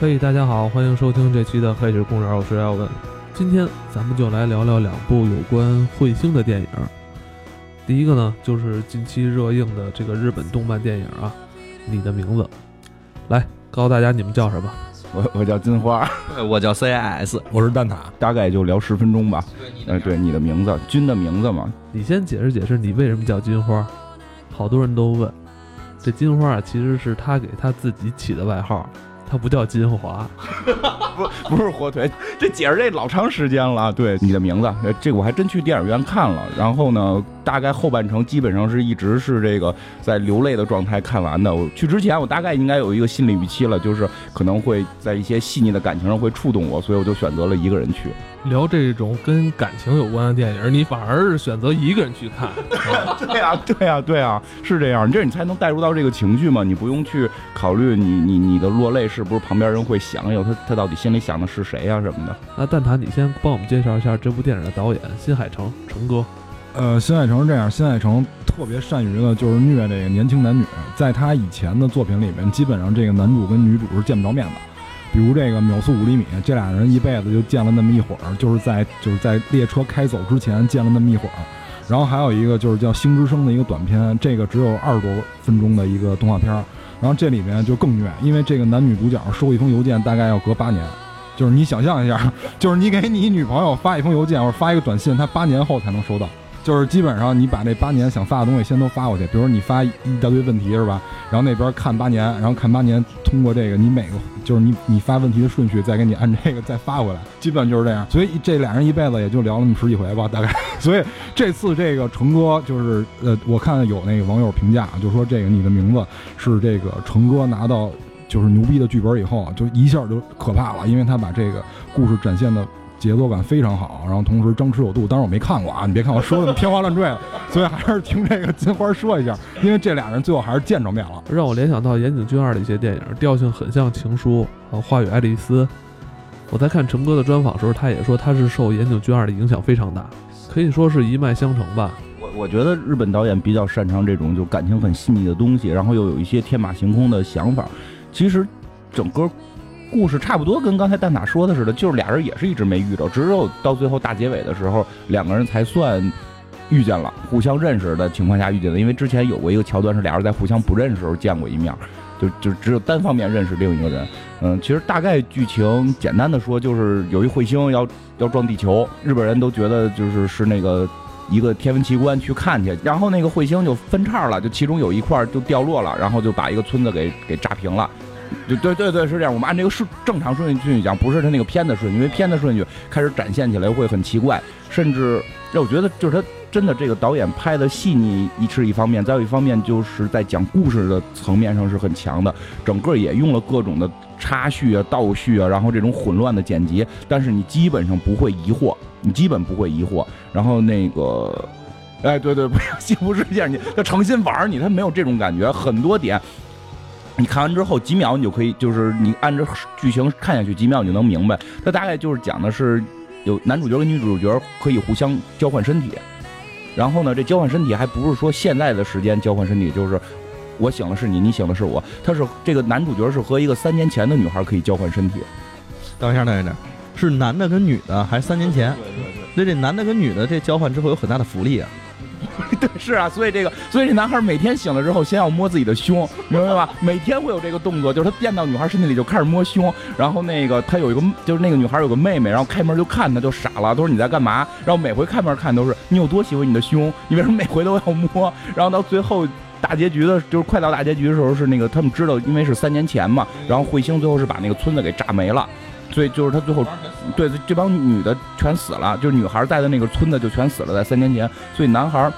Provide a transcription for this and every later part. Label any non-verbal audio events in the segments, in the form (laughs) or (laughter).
嘿，大家好，欢迎收听这期的《黑水公园》，我是耀文。今天咱们就来聊聊两部有关彗星的电影。第一个呢，就是近期热映的这个日本动漫电影啊，《你的名字》。来，告诉大家你们叫什么？我我叫金花，(laughs) 我叫 CIS，我是蛋挞，大概就聊十分钟吧。呃，对，你的名字，君的名字嘛。你先解释解释，你为什么叫金花？好多人都问，这金花啊，其实是他给他自己起的外号，它不叫金华，(laughs) 不不是火腿。这解释这老长时间了。对，你的名字，这我还真去电影院看了。然后呢？大概后半程基本上是一直是这个在流泪的状态看完的。我去之前，我大概应该有一个心理预期了，就是可能会在一些细腻的感情上会触动我，所以我就选择了一个人去聊这种跟感情有关的电影。你反而是选择一个人去看，(laughs) 对呀，对呀，对呀，是这样，这样你才能带入到这个情绪嘛。你不用去考虑你你你的落泪是不是旁边人会想有他他到底心里想的是谁呀什么的。那蛋挞，你先帮我们介绍一下这部电影的导演新海诚诚哥。呃，新海诚是这样，新海诚特别善于的就是虐这个年轻男女，在他以前的作品里面，基本上这个男主跟女主是见不着面的。比如这个秒速五厘米，这俩人一辈子就见了那么一会儿，就是在就是在列车开走之前见了那么一会儿。然后还有一个就是叫《星之声》的一个短片，这个只有二十多分钟的一个动画片。然后这里面就更虐，因为这个男女主角收一封邮件大概要隔八年，就是你想象一下，就是你给你女朋友发一封邮件或者发一个短信，她八年后才能收到。就是基本上你把这八年想发的东西先都发过去，比如你发一大堆问题是吧？然后那边看八年，然后看八年，通过这个你每个就是你你发问题的顺序，再给你按这个再发回来，基本就是这样。所以这俩人一辈子也就聊了那么十几回吧，大概。(laughs) 所以这次这个成哥就是呃，我看有那个网友评价，就说这个你的名字是这个成哥拿到就是牛逼的剧本以后，就一下就可怕了，因为他把这个故事展现的。节奏感非常好，然后同时张弛有度。当然我没看过啊，你别看我说的天花乱坠的，所以还是听这个金花说一下，因为这俩人最后还是见着面了，让我联想到岩井俊二的一些电影，调性很像《情书》和《花与爱丽丝》。我在看陈哥的专访时候，他也说他是受岩井俊二的影响非常大，可以说是一脉相承吧。我我觉得日本导演比较擅长这种就感情很细腻的东西，然后又有一些天马行空的想法。其实整个。故事差不多跟刚才蛋挞说的似的，就是俩人也是一直没遇着，只有到最后大结尾的时候，两个人才算遇见了，互相认识的情况下遇见的。因为之前有过一个桥段是俩人在互相不认识时候见过一面，就就只有单方面认识另一个人。嗯，其实大概剧情简单的说，就是有一彗星要要撞地球，日本人都觉得就是是那个一个天文奇观去看去，然后那个彗星就分叉了，就其中有一块就掉落了，然后就把一个村子给给炸平了。对对对对，是这样。我们按这个顺正常顺序讲，不是他那个片的顺序，因为片的顺序开始展现起来会很奇怪，甚至让我觉得就是他真的这个导演拍的细腻一是一方面，再有一方面就是在讲故事的层面上是很强的，整个也用了各种的插叙啊、倒叙啊，然后这种混乱的剪辑，但是你基本上不会疑惑，你基本不会疑惑。然后那个，哎，对对，不要幸福世界，你他诚心玩你，他没有这种感觉，很多点。你看完之后几秒，你就可以，就是你按照剧情看下去，几秒你就能明白。它大概就是讲的是，有男主角跟女主角可以互相交换身体，然后呢，这交换身体还不是说现在的时间交换身体，就是我醒了是你，你醒了是我。他是这个男主角是和一个三年前的女孩可以交换身体。等一下，等一下，是男的跟女的还是三年前？对对对。那这男的跟女的这交换之后有很大的福利啊。(laughs) 对，是啊，所以这个，所以这男孩每天醒了之后，先要摸自己的胸，明白吧？(laughs) 每天会有这个动作，就是他垫到女孩身体里就开始摸胸，然后那个他有一个，就是那个女孩有个妹妹，然后开门就看他，就傻了，都说你在干嘛？然后每回开门看都是你有多喜欢你的胸，你为什么每回都要摸？然后到最后大结局的，就是快到大结局的时候，是那个他们知道，因为是三年前嘛，然后彗星最后是把那个村子给炸没了，所以就是他最后，对这帮女的全死了，就是女孩在的那个村子就全死了，在三年前，所以男孩。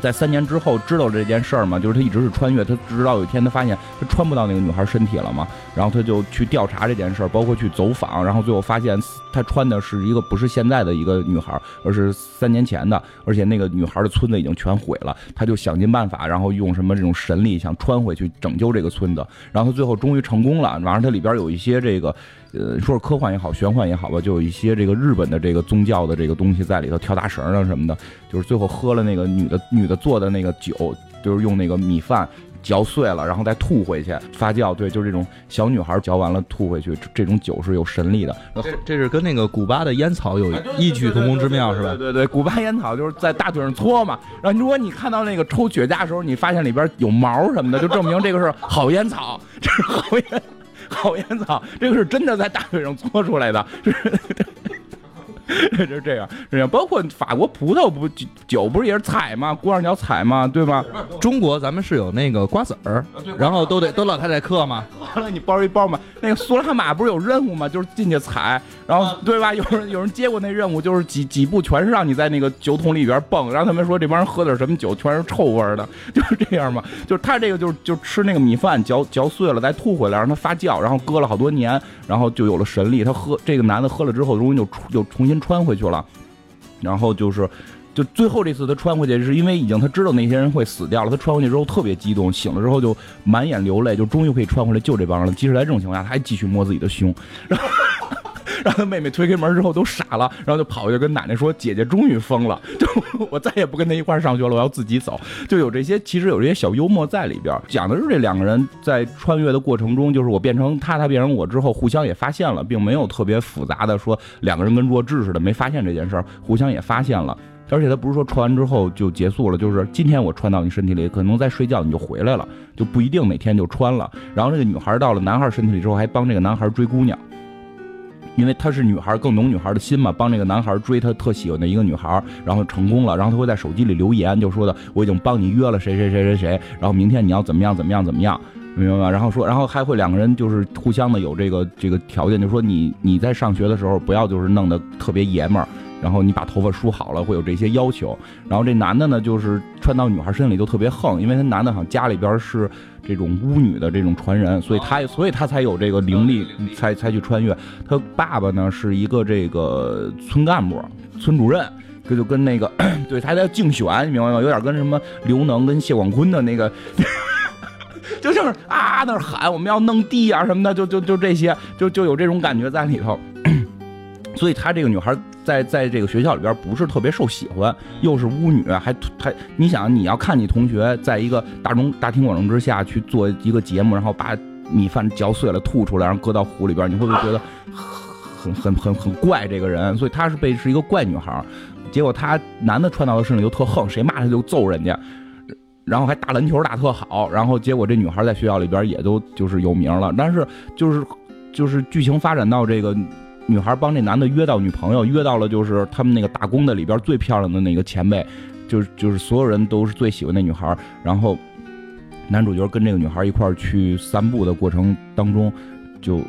在三年之后知道这件事儿嘛？就是他一直是穿越，他直到有一天他发现他穿不到那个女孩身体了嘛，然后他就去调查这件事儿，包括去走访，然后最后发现他穿的是一个不是现在的一个女孩，而是三年前的，而且那个女孩的村子已经全毁了，他就想尽办法，然后用什么这种神力想穿回去拯救这个村子，然后他最后终于成功了，完了它里边有一些这个。呃，说是科幻也好，玄幻也好吧，就有一些这个日本的这个宗教的这个东西在里头，跳大绳啊什么的。就是最后喝了那个女的女的做的那个酒，就是用那个米饭嚼碎了，然后再吐回去发酵。对，就是这种小女孩嚼完了吐回去，这这种酒是有神力的。这这是跟那个古巴的烟草有异曲同工之妙，是吧？对对对，古巴烟草就是在大腿上搓嘛。然后如果你看到那个抽雪茄的时候，你发现里边有毛什么的，就证明这个是好烟草，这是好烟好烟草，这个是真的在大腿上搓出来的。(laughs) 就是这样，这样。包括法国葡萄不酒酒不是也是采吗？鼓上脚采吗？对吧？中国咱们是有那个瓜子儿，然后都得都老太太嗑嘛。(laughs) 完了你包一包嘛。那个苏拉玛不是有任务吗？就是进去采，然后对吧？有人有人接过那任务，就是几几步全是让你在那个酒桶里边蹦，然后他们说这帮人喝点什么酒，全是臭味的，(laughs) 就是这样嘛。就是他这个就是就吃那个米饭嚼嚼碎了再吐回来，让它发酵，然后搁了好多年，然后就有了神力。他喝这个男的喝了之后，容易就就重新穿回去了，然后就是。就最后这次他穿回去，是因为已经他知道那些人会死掉了。他穿回去之后特别激动，醒了之后就满眼流泪，就终于可以穿回来救这帮人了。即使在这种情况下，他还继续摸自己的胸，然后让他妹妹推开门之后都傻了，然后就跑过去跟奶奶说：“姐姐终于疯了，(laughs) 就我再也不跟他一块上学了，我要自己走。”就有这些，其实有这些小幽默在里边，讲的是这两个人在穿越的过程中，就是我变成他，他变成我之后，互相也发现了，并没有特别复杂的说两个人跟弱智似的没发现这件事儿，互相也发现了。而且他不是说穿完之后就结束了，就是今天我穿到你身体里，可能在睡觉你就回来了，就不一定哪天就穿了。然后这个女孩到了男孩身体里之后，还帮这个男孩追姑娘，因为她是女孩，更懂女孩的心嘛，帮这个男孩追他特喜欢的一个女孩，然后成功了。然后他会在手机里留言，就说的我已经帮你约了谁谁谁谁谁，然后明天你要怎么样怎么样怎么样，明白吗？然后说，然后还会两个人就是互相的有这个这个条件，就说你你在上学的时候不要就是弄得特别爷们儿。然后你把头发梳好了，会有这些要求。然后这男的呢，就是穿到女孩身里就特别横，因为他男的好像家里边是这种巫女的这种传人，所以他所以他才有这个灵力，才才去穿越。他爸爸呢是一个这个村干部、村主任，这就跟那个 (clears throat) 对他在竞选，你明白吗？有点跟什么刘能跟谢广坤的那个。(laughs) 就就是啊，那喊我们要弄地啊什么的，就就就这些，就就有这种感觉在里头。(clears throat) 所以她这个女孩在在这个学校里边不是特别受喜欢，又是巫女，还还你想你要看你同学在一个大众大庭广众之下去做一个节目，然后把米饭嚼碎了吐出来，然后搁到壶里边，你会不会觉得很很很很怪这个人？所以她是被是一个怪女孩，结果他男的穿到她身上就特横，谁骂他就揍人家，然后还打篮球打特好，然后结果这女孩在学校里边也都就是有名了，但是就是就是剧情发展到这个。女孩帮这男的约到女朋友，约到了就是他们那个打工的里边最漂亮的那个前辈，就是就是所有人都是最喜欢那女孩。然后男主角跟这个女孩一块去散步的过程当中，就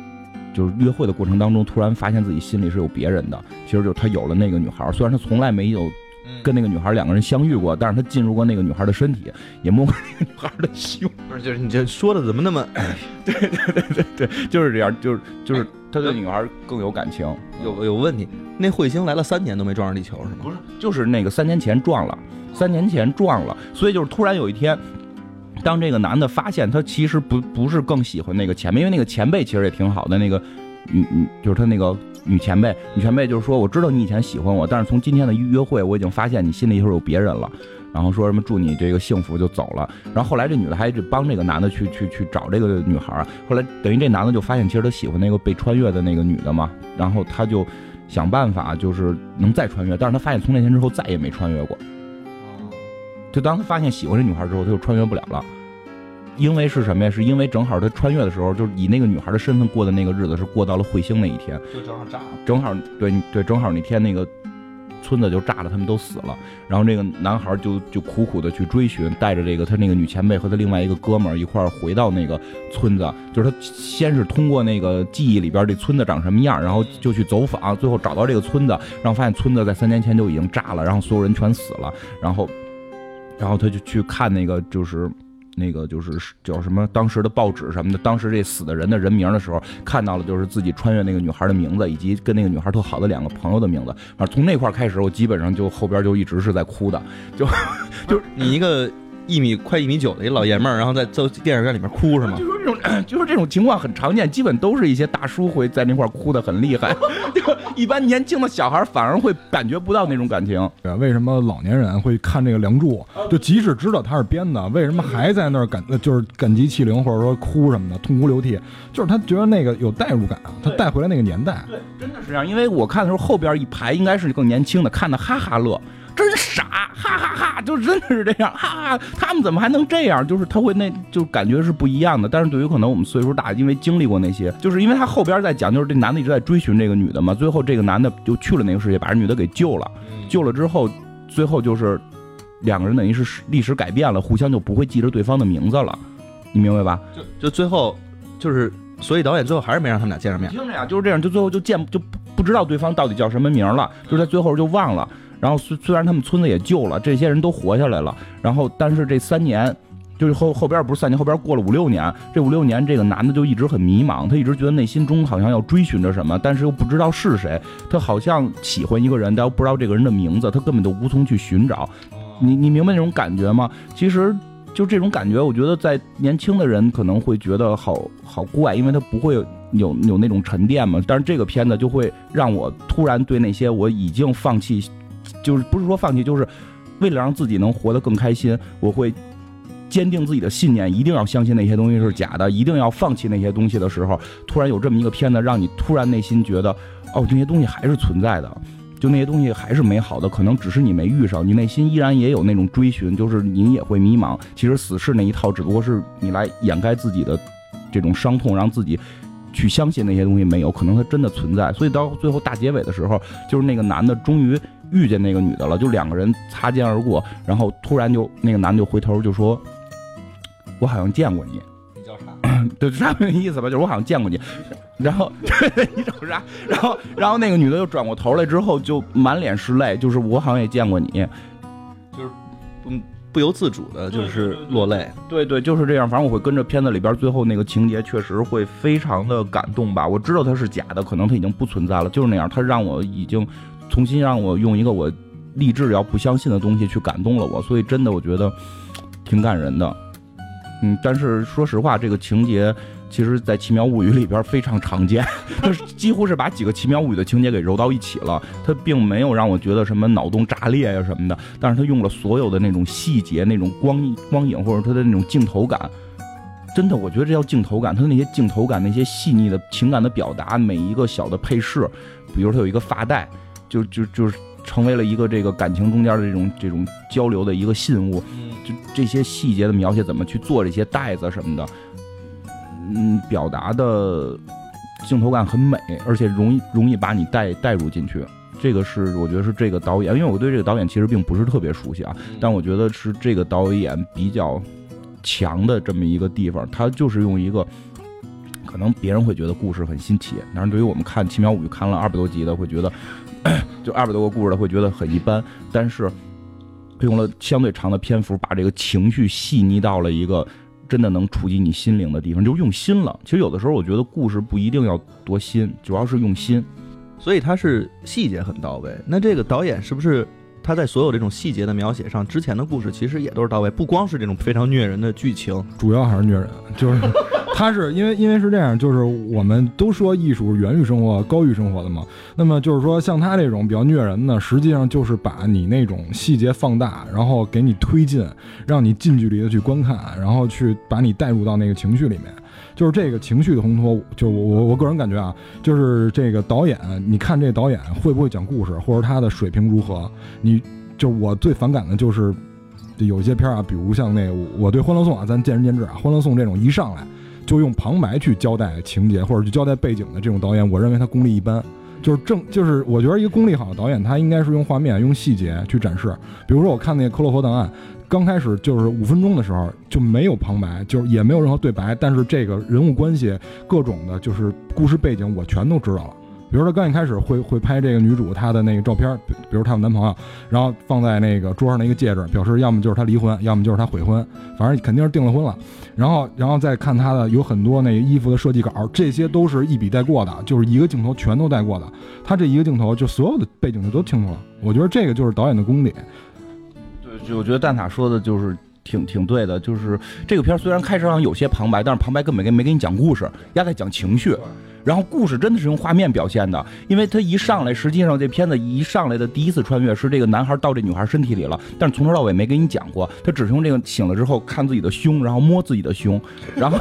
就是约会的过程当中，突然发现自己心里是有别人的。其实就他有了那个女孩，虽然他从来没有跟那个女孩两个人相遇过，但是他进入过那个女孩的身体，也摸过那个女孩的胸。不是，就是你这说的怎么那么 (laughs)…… 对对对对对，就是这样，就是就是 (laughs) 他对女孩更有感情。有有问题？那彗星来了三年都没撞上地球是吗？不是，就是那个三年前撞了，三年前撞了，所以就是突然有一天，当这个男的发现他其实不不是更喜欢那个前辈，因为那个前辈其实也挺好的，那个女女就是他那个女前辈，女前辈就是说，我知道你以前喜欢我，但是从今天的约会，我已经发现你心里头有别人了。然后说什么祝你这个幸福就走了。然后后来这女的还一直帮这个男的去去去找这个女孩儿。后来等于这男的就发现，其实他喜欢那个被穿越的那个女的嘛。然后他就想办法，就是能再穿越。但是他发现从那天之后再也没穿越过。就当他发现喜欢这女孩之后，他就穿越不了了。因为是什么呀？是因为正好他穿越的时候，就是以那个女孩的身份过的那个日子是过到了彗星那一天。就正好炸了。正好对对，正好那天那个。村子就炸了，他们都死了。然后这个男孩就就苦苦的去追寻，带着这个他那个女前辈和他另外一个哥们儿一块儿回到那个村子。就是他先是通过那个记忆里边这村子长什么样，然后就去走访，最后找到这个村子，然后发现村子在三年前就已经炸了，然后所有人全死了。然后，然后他就去看那个就是。那个就是叫什么当时的报纸什么的，当时这死的人的人名的时候，看到了就是自己穿越那个女孩的名字，以及跟那个女孩特好的两个朋友的名字。反正从那块开始，我基本上就后边就一直是在哭的，就就你一个一米快一米九的一老爷们儿，然后在在电影院里面哭是吗？就说这种，(clears throat) 就说这种情况很常见，基本都是一些大叔会在那块儿哭的很厉害，(laughs) 就一般年轻的小孩反而会感觉不到那种感情。对，为什么老年人会看这个《梁祝》？就即使知道他是编的，为什么还在那儿感，呃就是感激涕零，或者说哭什么的，痛哭流涕？就是他觉得那个有代入感啊，他带回来那个年代。对，真的是这样。因为我看的时候，后边一排应该是更年轻的，看的哈哈乐，真傻，哈哈哈，就真的是这样，哈哈，他们怎么还能这样？就是他会那，就感觉是不一样的。但是对于可能我们岁数大，因为经历过那些，就是因为他后边在讲，就是这男的一直在追寻这个女的嘛，最后这个男的就去了那个世界，把这女的给救了，救了之后，最后就是两个人等于是历史改变了，互相就不会记着对方的名字了，你明白吧？就就最后就是，所以导演最后还是没让他们俩见上面。听着呀，就是这样，就最后就见就不不知道对方到底叫什么名了，就是在最后就忘了。然后虽虽然他们村子也救了，这些人都活下来了，然后但是这三年。就是后后边不是三年，后边过了五六年，这五六年这个男的就一直很迷茫，他一直觉得内心中好像要追寻着什么，但是又不知道是谁。他好像喜欢一个人，但又不知道这个人的名字，他根本就无从去寻找。你你明白那种感觉吗？其实就这种感觉，我觉得在年轻的人可能会觉得好好怪，因为他不会有有有那种沉淀嘛。但是这个片子就会让我突然对那些我已经放弃，就是不是说放弃，就是为了让自己能活得更开心，我会。坚定自己的信念，一定要相信那些东西是假的，一定要放弃那些东西的时候，突然有这么一个片子，让你突然内心觉得，哦，这些东西还是存在的，就那些东西还是美好的，可能只是你没遇上，你内心依然也有那种追寻，就是你也会迷茫。其实死侍那一套只不过是你来掩盖自己的这种伤痛，让自己去相信那些东西没有，可能它真的存在。所以到最后大结尾的时候，就是那个男的终于遇见那个女的了，就两个人擦肩而过，然后突然就那个男的就回头就说。我好像见过你，你叫啥？(coughs) 对，差不多意思吧，就是我好像见过你。(laughs) 然后 (laughs) 你瞅啥？然后然后那个女的又转过头来之后，就满脸是泪，就是我好像也见过你，就是嗯，不由自主的就是落泪。对对，就是这样。反正我会跟着片子里边最后那个情节，确实会非常的感动吧。我知道它是假的，可能它已经不存在了，就是那样。它让我已经重新让我用一个我励志要不相信的东西去感动了我，所以真的我觉得挺感人的。嗯，但是说实话，这个情节其实，在《奇妙物语》里边非常常见，(laughs) 它几乎是把几个《奇妙物语》的情节给揉到一起了。它并没有让我觉得什么脑洞炸裂呀什么的，但是它用了所有的那种细节、那种光光影或者它的那种镜头感，真的，我觉得这叫镜头感。它的那些镜头感、那些细腻的情感的表达，每一个小的配饰，比如它有一个发带，就就就是成为了一个这个感情中间的这种这种交流的一个信物。就这些细节的描写，怎么去做这些袋子什么的，嗯，表达的镜头感很美，而且容易容易把你带带入进去。这个是我觉得是这个导演，因为我对这个导演其实并不是特别熟悉啊，但我觉得是这个导演比较强的这么一个地方，他就是用一个。可能别人会觉得故事很新奇，但是对于我们看《奇妙物语》看了二百多集的，会觉得 (coughs) 就二百多个故事的会觉得很一般。但是用了相对长的篇幅，把这个情绪细腻到了一个真的能触及你心灵的地方，就用心了。其实有的时候我觉得故事不一定要多新，主要是用心。所以它是细节很到位。那这个导演是不是他在所有这种细节的描写上，之前的故事其实也都是到位，不光是这种非常虐人的剧情，主要还是虐人，就是他是因为因为是这样，就是我们都说艺术源于生活，高于生活的嘛。那么就是说，像他这种比较虐人的，实际上就是把你那种细节放大，然后给你推进，让你近距离的去观看，然后去把你带入到那个情绪里面。就是这个情绪的烘托，就我我我个人感觉啊，就是这个导演，你看这导演会不会讲故事，或者他的水平如何？你就我最反感的就是有一些片儿啊，比如像那我对《欢乐颂》啊，咱见仁见智啊，《欢乐颂》这种一上来就用旁白去交代情节或者去交代背景的这种导演，我认为他功力一般。就是正就是我觉得一个功力好的导演，他应该是用画面、用细节去展示。比如说我看那个《克洛佛档案》。刚开始就是五分钟的时候就没有旁白，就是也没有任何对白，但是这个人物关系、各种的，就是故事背景，我全都知道了。比如说刚一开始会会拍这个女主她的那个照片，比比如她有男朋友，然后放在那个桌上的一个戒指，表示要么就是她离婚，要么就是她悔婚，反正肯定是订了婚了。然后然后再看她的有很多那个衣服的设计稿，这些都是一笔带过的，就是一个镜头全都带过的。她这一个镜头就所有的背景就都清楚了。我觉得这个就是导演的功底。对就我觉得蛋挞说的就是挺挺对的，就是这个片儿虽然开始上有些旁白，但是旁白根本没没给你讲故事，压在讲情绪。然后故事真的是用画面表现的，因为他一上来，实际上这片子一上来的第一次穿越是这个男孩到这女孩身体里了，但是从头到尾没给你讲过，他只是用这个醒了之后看自己的胸，然后摸自己的胸，然 (laughs) 后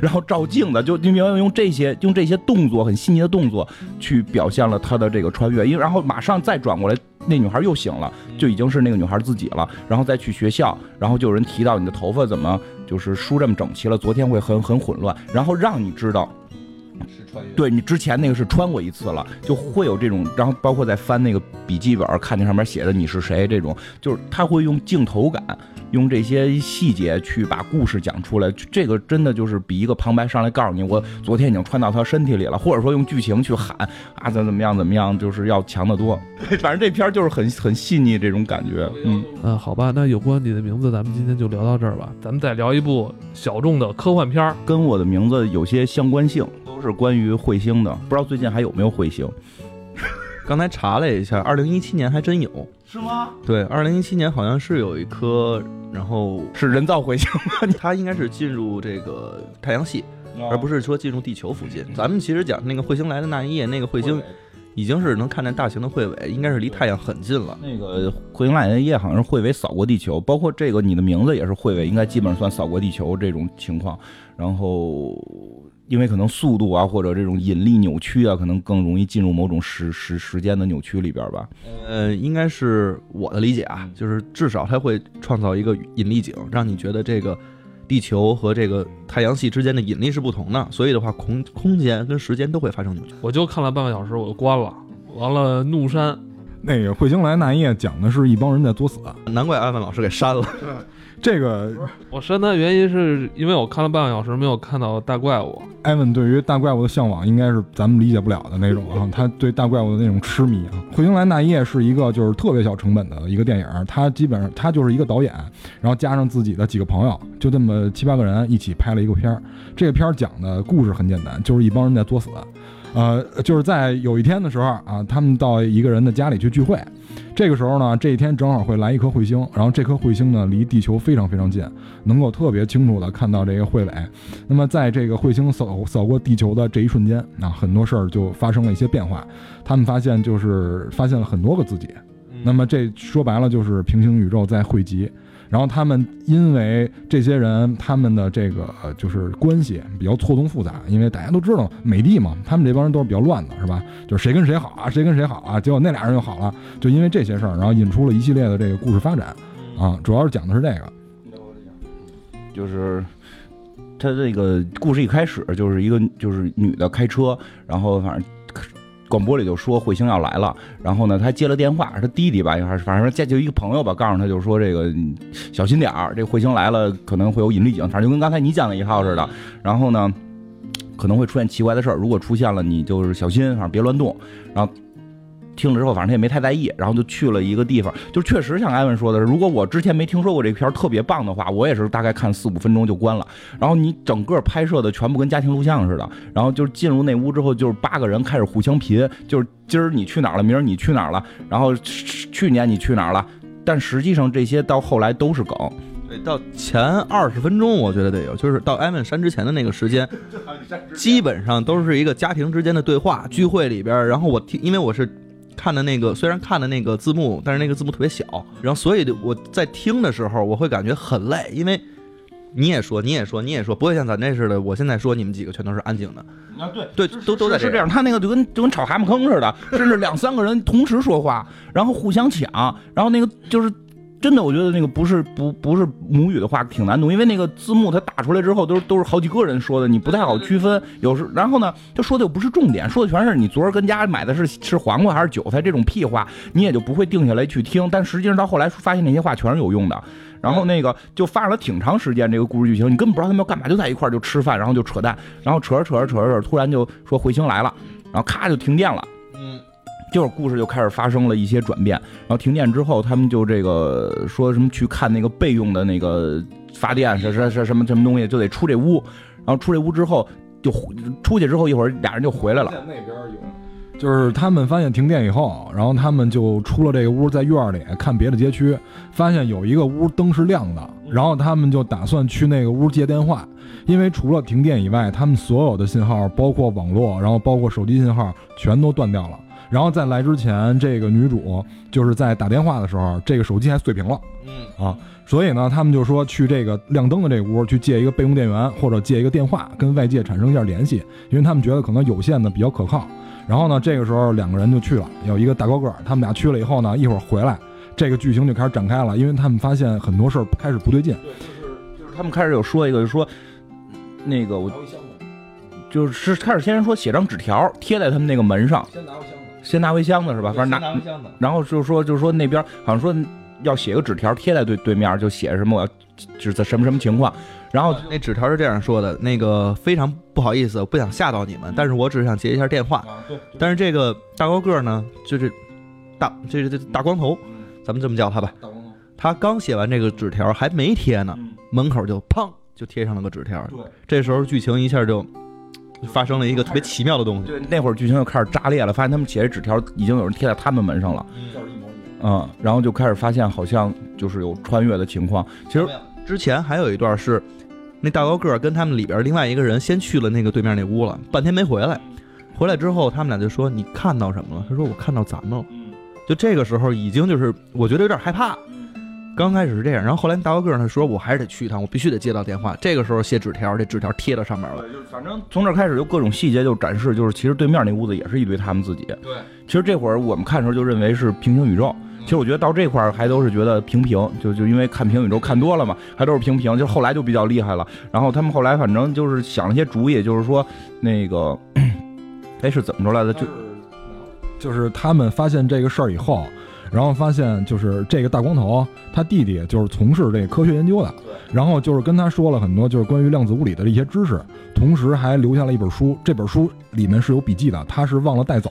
然后照镜子，就你明白用这些用这些动作很细腻的动作去表现了他的这个穿越，因为然后马上再转过来，那女孩又醒了，就已经是那个女孩自己了，然后再去学校，然后就有人提到你的头发怎么就是梳这么整齐了，昨天会很很混乱，然后让你知道。是穿越，对你之前那个是穿过一次了，就会有这种，然后包括在翻那个笔记本，看那上面写的你是谁这种，就是他会用镜头感，用这些细节去把故事讲出来。这个真的就是比一个旁白上来告诉你我昨天已经穿到他身体里了，或者说用剧情去喊啊怎怎么样怎么样，就是要强得多。反正这片就是很很细腻这种感觉。嗯嗯，好吧，那有关你的名字，咱们今天就聊到这儿吧。咱们再聊一部小众的科幻片儿，跟我的名字有些相关性。都是关于彗星的，不知道最近还有没有彗星。刚才查了一下，二零一七年还真有，是吗？对，二零一七年好像是有一颗，然后是人造彗星吗？(laughs) 它应该是进入这个太阳系，而不是说进入地球附近。咱们其实讲那个彗星来的那一夜，那个彗星已经是能看见大型的彗尾，应该是离太阳很近了。那个彗星来的那一夜好像是彗尾扫过地球，包括这个你的名字也是彗尾，应该基本上算扫过地球这种情况。然后。因为可能速度啊，或者这种引力扭曲啊，可能更容易进入某种时时时间的扭曲里边吧。呃，应该是我的理解啊，就是至少它会创造一个引力井，让你觉得这个地球和这个太阳系之间的引力是不同的，所以的话，空空间跟时间都会发生扭曲。我就看了半个小时，我就关了。完了，怒山那个彗星来那一夜讲的是一帮人在作死，难怪艾文老师给删了。这个我删的原因是因为我看了半个小时没有看到大怪物。艾文对于大怪物的向往应该是咱们理解不了的那种啊，他对大怪物的那种痴迷啊。彗星来那一夜是一个就是特别小成本的一个电影，他基本上他就是一个导演，然后加上自己的几个朋友，就这么七八个人一起拍了一个片儿。这个片儿讲的故事很简单，就是一帮人在作死。呃，就是在有一天的时候啊，他们到一个人的家里去聚会。这个时候呢，这一天正好会来一颗彗星，然后这颗彗星呢离地球非常非常近，能够特别清楚的看到这个彗尾。那么在这个彗星扫扫过地球的这一瞬间啊，很多事儿就发生了一些变化。他们发现就是发现了很多个自己，那么这说白了就是平行宇宙在汇集。然后他们因为这些人他们的这个就是关系比较错综复杂，因为大家都知道美帝嘛，他们这帮人都是比较乱的，是吧？就是谁跟谁好啊，谁跟谁好啊，结果那俩人就好了，就因为这些事儿，然后引出了一系列的这个故事发展啊，主要是讲的是这个，就是他这个故事一开始就是一个就是女的开车，然后反正。广播里就说彗星要来了，然后呢，他接了电话，他弟弟吧，还是反正这就一个朋友吧，告诉他就说这个小心点儿，这彗星来了可能会有引力井，反正就跟刚才你讲的一套似的。然后呢，可能会出现奇怪的事儿，如果出现了，你就是小心，反正别乱动。然后。听了之后，反正他也没太在意，然后就去了一个地方。就确实像艾文说的，如果我之前没听说过这片特别棒的话，我也是大概看四五分钟就关了。然后你整个拍摄的全部跟家庭录像似的。然后就是进入那屋之后，就是八个人开始互相贫，就是今儿你去哪儿了，明儿你去哪儿了，然后去年你去哪儿了。但实际上这些到后来都是梗。对，到前二十分钟我觉得得有，就是到艾文删之前的那个时间，基本上都是一个家庭之间的对话聚会里边。然后我听，因为我是。看的那个虽然看的那个字幕，但是那个字幕特别小，然后所以我在听的时候，我会感觉很累，因为你也说，你也说，你也说，不会像咱这似的。我现在说，你们几个全都是安静的啊，对对，都都在是这样。他那个就跟就跟炒蛤蟆坑似的，甚至两三个人同时说话，然后互相抢，然后那个就是。真的，我觉得那个不是不不是母语的话挺难懂，因为那个字幕它打出来之后都是都是好几个人说的，你不太好区分。有时然后呢，他说的又不是重点，说的全是你昨儿跟家买的是吃黄瓜还是韭菜这种屁话，你也就不会定下来去听。但实际上到后来发现那些话全是有用的。然后那个就发展了挺长时间，这个故事剧情你根本不知道他们要干嘛，就在一块儿就吃饭，然后就扯淡，然后扯着扯着扯着扯着，突然就说彗星来了，然后咔就停电了。就是故事就开始发生了一些转变，然后停电之后，他们就这个说什么去看那个备用的那个发电是是是什么什么东西，就得出这屋，然后出这屋之后就出去之后一会儿俩人就回来了。那边有。就是他们发现停电以后，然后他们就出了这个屋，在院儿里看别的街区，发现有一个屋灯是亮的，然后他们就打算去那个屋接电话，因为除了停电以外，他们所有的信号，包括网络，然后包括手机信号，全都断掉了。然后在来之前，这个女主就是在打电话的时候，这个手机还碎屏了。嗯啊，所以呢，他们就说去这个亮灯的这屋去借一个备用电源，或者借一个电话，跟外界产生一下联系，因为他们觉得可能有线的比较可靠。然后呢，这个时候两个人就去了，有一个大高个儿，他们俩去了以后呢，一会儿回来，这个剧情就开始展开了，因为他们发现很多事儿开始不对劲。对就是就是他们开始有说一个，就说那个我就是开始先说写张纸条贴在他们那个门上，先拿过箱子，先拿回箱子是吧？反正拿，拿回箱子。然后就是说就是说那边好像说要写个纸条贴在对对面，就写什么我要就是什么什么情况，然后那纸条是这样说的：那个非常不好意思，我不想吓到你们，但是我只是想接一下电话。但是这个大高个呢，就是大，这是这大光头，咱们这么叫他吧。他刚写完这个纸条，还没贴呢，门口就砰就贴上了个纸条。对这时候剧情一下就发生了一个特别奇妙的东西。对，那会儿剧情就开始炸裂了，发现他们写的纸条已经有人贴在他们门上了，嗯，然后就开始发现好像就是有穿越的情况。其实之前还有一段是，那大高个儿跟他们里边另外一个人先去了那个对面那屋了，半天没回来。回来之后，他们俩就说：“你看到什么了？”他说：“我看到咱们了。”就这个时候已经就是我觉得有点害怕。刚开始是这样，然后后来大高个儿他说：“我还是得去一趟，我必须得接到电话。”这个时候写纸条，这纸条贴到上面了。对，就是反正从这儿开始就各种细节就展示，就是其实对面那屋子也是一堆他们自己。对，其实这会儿我们看的时候就认为是平行宇宙。其实我觉得到这块儿还都是觉得平平，就就因为看平行宇宙看多了嘛，还都是平平。就后来就比较厉害了。然后他们后来反正就是想了些主意，就是说那个，哎是怎么着来的？就就是他们发现这个事儿以后，然后发现就是这个大光头他弟弟就是从事这个科学研究的，然后就是跟他说了很多就是关于量子物理的一些知识，同时还留下了一本书，这本书里面是有笔记的，他是忘了带走。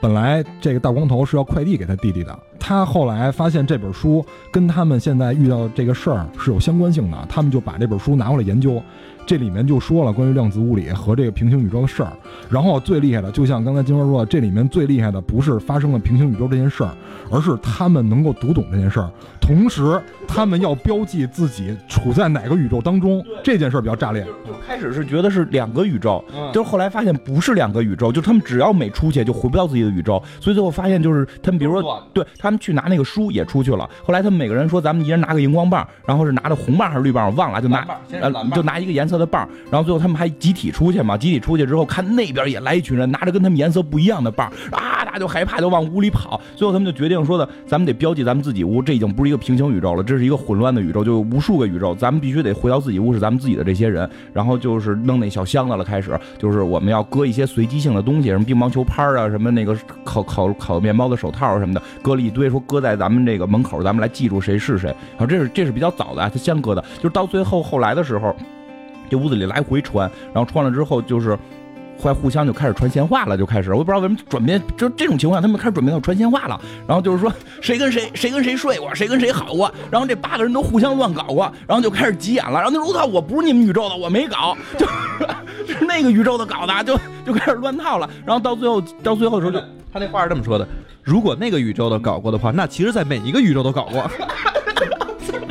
本来这个大光头是要快递给他弟弟的，他后来发现这本书跟他们现在遇到的这个事儿是有相关性的，他们就把这本书拿回来研究。这里面就说了关于量子物理和这个平行宇宙的事儿，然后最厉害的，就像刚才金花说的，这里面最厉害的不是发生了平行宇宙这件事儿，而是他们能够读懂这件事儿，同时他们要标记自己处在哪个宇宙当中，这件事儿比较炸裂。就开始是觉得是两个宇宙，就是后来发现不是两个宇宙，就他们只要每出去就回不到自己的宇宙，所以最后发现就是他们比如说对他们去拿那个书也出去了，后来他们每个人说咱们一人拿个荧光棒，然后是拿的红棒还是绿棒我忘了，就拿呃就拿一个颜色的棒，然后最后他们还集体出去嘛，集体出去之后看那边也来一群人拿着跟他们颜色不一样的棒，啊大家就害怕就往屋里跑，最后他们就决定说的咱们得标记咱们自己屋，这已经不是一个平行宇宙了，这是一个混乱的宇宙，就无数个宇宙，咱们必须得回到自己屋是咱们自己的这些人，然后就是弄那小箱子了，开始就是我们要搁一些随机性的东西，什么乒乓球拍啊，什么那个烤烤烤面包的手套什么的，搁了一堆，说搁在咱们这个门口，咱们来记住谁是谁。啊，这是这是比较早的啊，他先搁的，就是到最后后来的时候，这屋子里来回传，然后传了之后就是。后来互相就开始传闲话了，就开始，我也不知道为什么转变，就这种情况下，他们开始转变到传闲话了。然后就是说，谁跟谁谁跟谁睡过，谁跟谁好过，然后这八个人都互相乱搞过，然后就开始急眼了。然后他说：“我操，我不是你们宇宙的，我没搞，就 (laughs) 是那个宇宙的搞的，就就开始乱套了。然后到最后，到最后的时候就他那话是这么说的：如果那个宇宙的搞过的话，那其实在每一个宇宙都搞过。(laughs)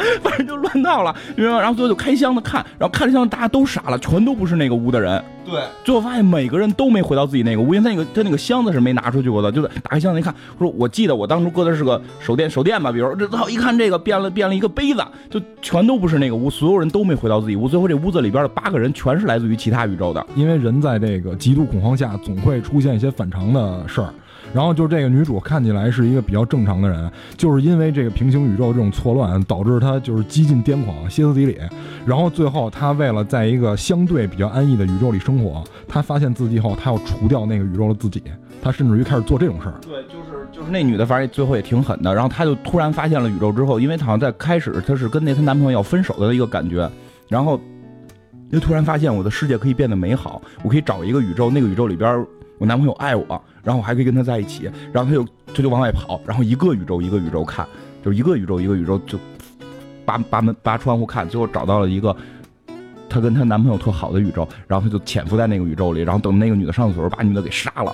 (laughs) 反正就乱闹了，明白吗？然后最后就开箱子看，然后看了箱子，大家都傻了，全都不是那个屋的人。对，最后发现每个人都没回到自己那个屋，因为他那个他那个箱子是没拿出去过的，就是打开箱子一看，说我记得我当初搁的是个手电手电吧，比如这操一看这个变了变了一个杯子，就全都不是那个屋，所有人都没回到自己屋，最后这屋子里边的八个人全是来自于其他宇宙的。因为人在这个极度恐慌下，总会出现一些反常的事儿。然后就是这个女主看起来是一个比较正常的人，就是因为这个平行宇宙这种错乱，导致她就是几近癫狂、歇斯底里。然后最后她为了在一个相对比较安逸的宇宙里生活，她发现自己后，她要除掉那个宇宙的自己，她甚至于开始做这种事儿。对，就是就是那女的，反正最后也挺狠的。然后她就突然发现了宇宙之后，因为她好像在开始她是跟那她男朋友要分手的一个感觉，然后就突然发现我的世界可以变得美好，我可以找一个宇宙，那个宇宙里边我男朋友爱我，然后我还可以跟他在一起，然后他就他就往外跑，然后一个宇宙一个宇宙看，就一个宇宙一个宇宙就扒扒门扒窗户看，最后找到了一个。她跟她男朋友特好的宇宙，然后她就潜伏在那个宇宙里，然后等那个女的上厕所，把女的给杀了。